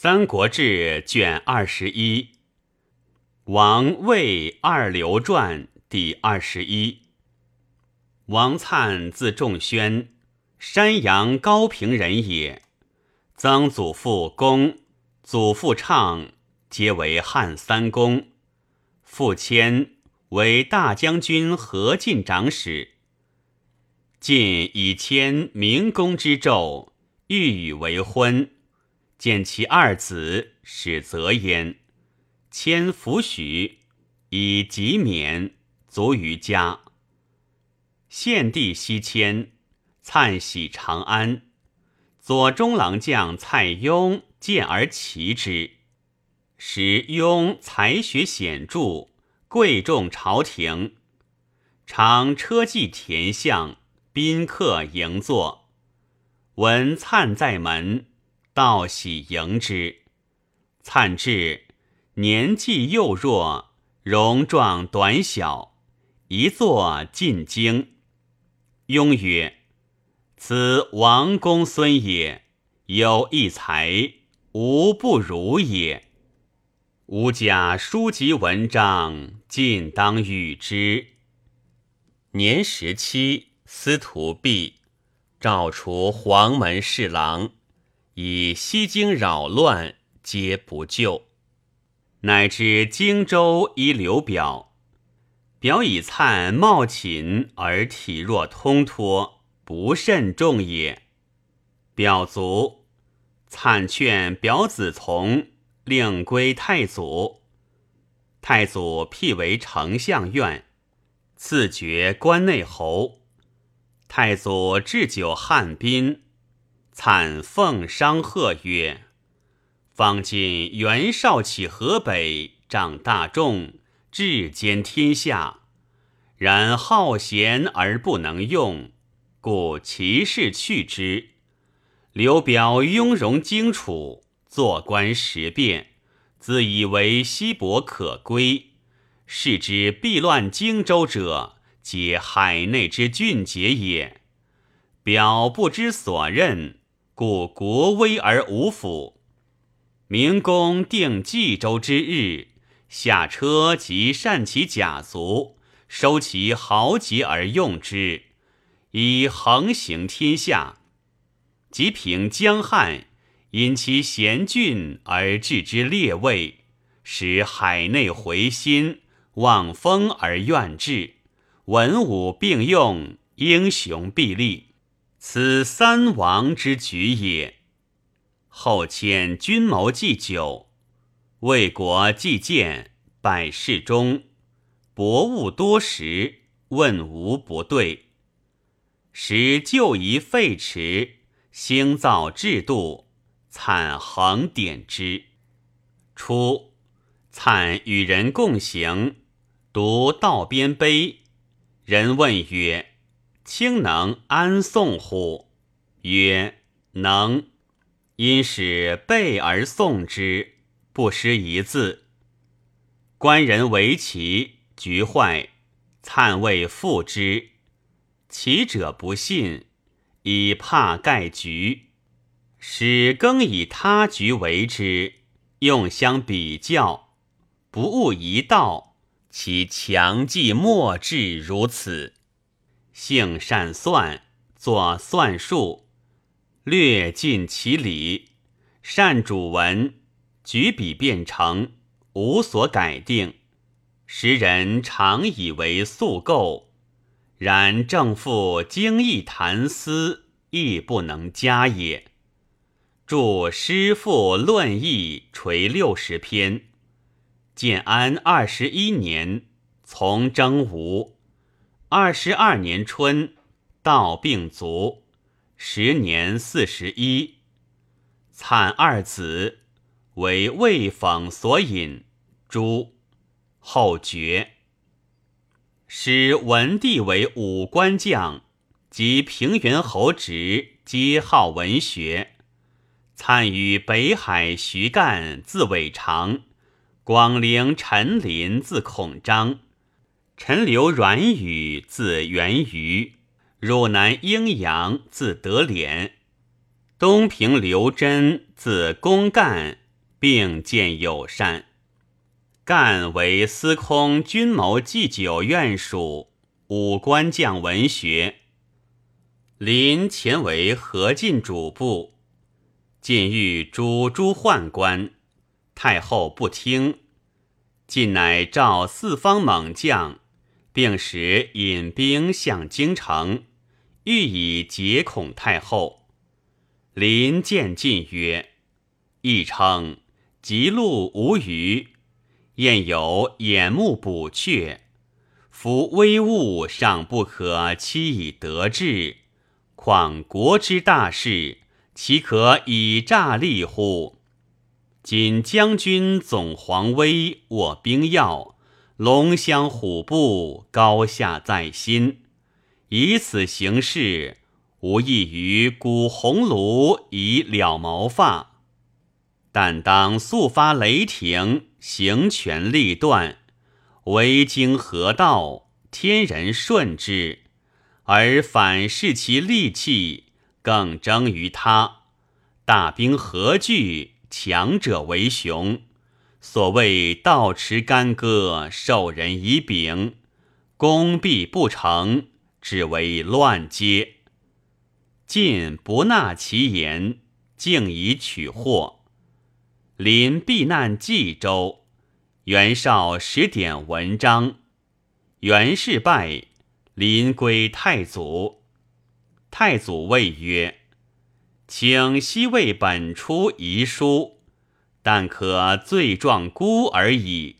三国志》卷二十一，王魏二刘传第二十一。王粲字仲宣，山阳高平人也。曾祖父公、祖父畅皆为汉三公，父谦为大将军何进长史。晋以谦明公之胄，欲与为婚。见其二子，使责焉。迁抚许，以及免，卒于家。献帝西迁，粲喜长安。左中郎将蔡邕见而奇之。时邕才学显著，贵重朝廷，常车骑田相，宾客迎坐。闻粲在门。道喜迎之，粲至，年纪幼弱，容状短小，一坐进京。雍曰：“此王公孙也，有一才，无不如也。吾家书籍文章，尽当与之。”年十七，司徒弼，召除黄门侍郎。以西京扰乱，皆不救，乃至荆州依刘表。表以灿貌寝而体弱通脱，不甚重也。表卒，粲劝表子从，令归太祖。太祖辟为丞相院，赐爵关内侯。太祖置酒汉宾。惨奉商贺曰：“方今袁绍起河北，掌大众，治兼天下，然好贤而不能用，故其事去之。刘表雍容荆楚，做官时变，自以为西伯可归，是之必乱荆州者，皆海内之俊杰也。表不知所任。”故国威而无辅。明公定冀州之日，下车即善其甲卒，收其豪杰而用之，以横行天下。即平江汉，因其贤俊而置之列位，使海内回心，望风而愿治，文武并用，英雄必立。此三王之举也。后迁军谋祭酒，为国祭剑，百事中，博物多识，问无不对。时旧仪废弛，兴造制度，惨横典之。初，惨与人共行，读道边碑，人问曰。卿能安宋乎？曰：能。因使备而送之，不失一字。官人为其局坏，灿未复之。其者不信，以怕盖局，使更以他局为之，用相比较，不误一道，其强记莫至如此。性善算，作算术，略尽其理。善主文，举笔便成，无所改定。时人常以为素构，然正复精义谈思，亦不能加也。著诗赋论义垂六十篇。建安二十一年，从征吴。二十二年春，道病卒，时年四十一。惨二子为魏讽所引，诛。后绝。使文帝为武官将，及平原侯职，皆好文学。参与北海徐干，字伟长；广陵陈琳，字孔章。陈留阮宇，字元瑜；汝南阴阳，字德廉；东平刘真，字公干；并见友善。干为司空军谋祭酒院属武官将文学。临前为何进主簿，晋欲诛诸宦官，太后不听。晋乃召四方猛将，并使引兵向京城，欲以解恐太后。临见晋曰：“亦称极禄无余，燕有眼目补阙，夫微物尚不可期以得志。”况国之大事，岂可以诈立乎？今将军总皇威，握兵要，龙骧虎步，高下在心。以此行事，无异于鼓鸿炉以了毛发。但当速发雷霆，行权立断，为经河道，天人顺之。而反视其利器，更争于他。大兵何惧？强者为雄。所谓道持干戈，授人以柄，功必不成，只为乱阶。晋不纳其言，竟以取祸。临避难冀州，袁绍使点文章，袁氏败。临归太祖，太祖谓曰：“请西魏本出遗书，但可罪状孤而已，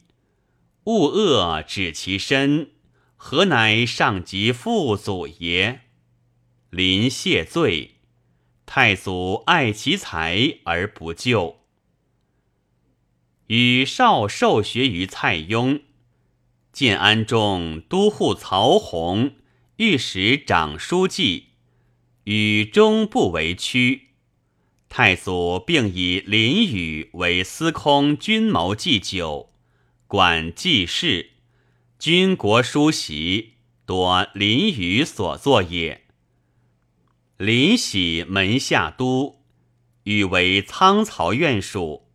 勿恶指其身，何乃上及父祖也？”临谢罪，太祖爱其才而不救，与少受学于蔡邕。建安中都护曹洪、御史长书记，与中不为屈。太祖并以林宇为司空军谋祭酒，管祭事，军国书席多林宇所作也。林喜门下都，与为仓曹院属。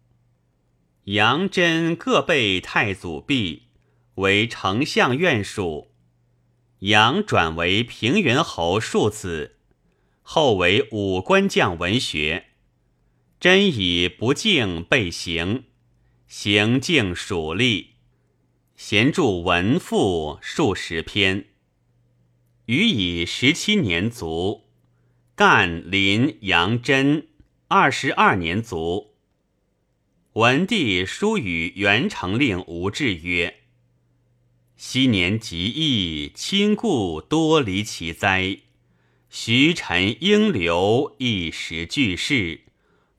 杨真各被太祖毙。为丞相院属，杨转为平原侯庶子，后为武官将文学。真以不敬被刑，行敬属吏，闲著文赋数十篇。余以十七年卒。干临杨真二十二年卒。文帝书与元成令吴志曰。昔年极易，亲故多离其灾。徐臣应流，一时俱逝。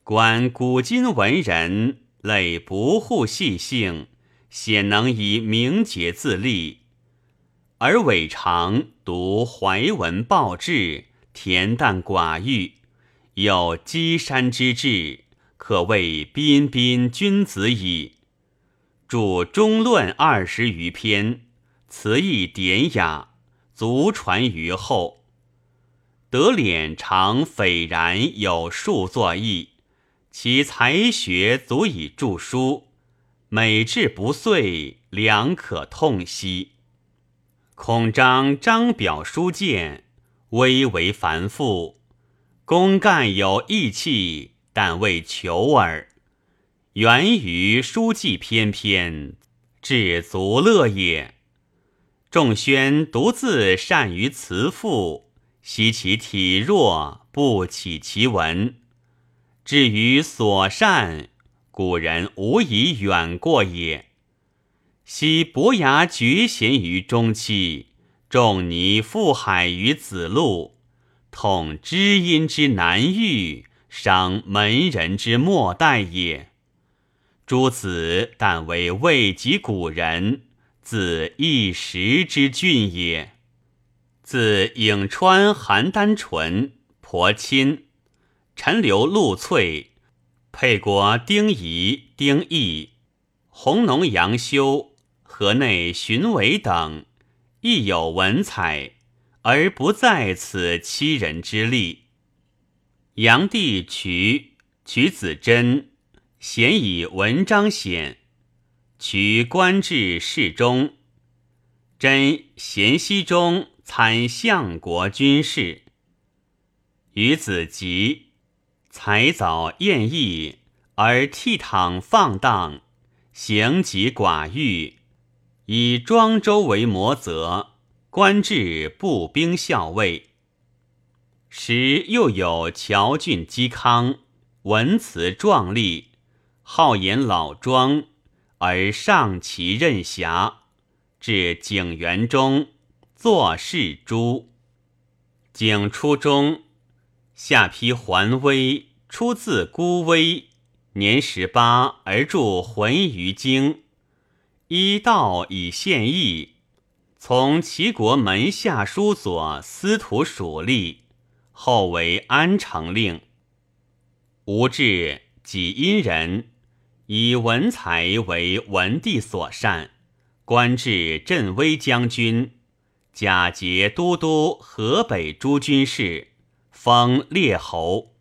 观古今文人，累不护细性，鲜能以名节自立。而伟常读怀文报志，恬淡寡欲，有积山之志，可谓彬彬君子矣。著中论二十余篇。词意典雅，足传于后。德敛常斐然有数作义，其才学足以著书，美志不遂，良可痛惜。孔章张表书见，微为繁复，公干有义气，但为求耳。源于书记翩翩，至足乐也。仲宣独自善于辞赋，惜其体弱，不起其文。至于所善，古人无以远过也。昔伯牙绝贤于中期，仲尼覆海于子路，统知音之难遇，伤门人之莫待也。诸子但为未及古人。自一时之俊也。自颍川邯郸淳、婆钦、陈留陆翠、沛国丁仪、丁义、弘农杨修、河内荀伟等，亦有文采，而不在此欺人之力。杨帝渠、渠子真，咸以文章显，渠官至侍中，真咸熙中参相国军事。与子吉，才早宴逸，而倜傥放荡，行疾寡欲，以庄周为模则，官至步兵校尉。时又有乔俊嵇康，文辞壮丽，好言老庄，而上其任侠，至景元中，作事诛。景初中，下邳桓威，出自孤威，年十八而著浑于京，依道以献义，从齐国门下书左司徒属吏。后为安城令。吴志己阴人，以文才为文帝所善，官至镇威将军，假节都督河北诸军事，方列侯。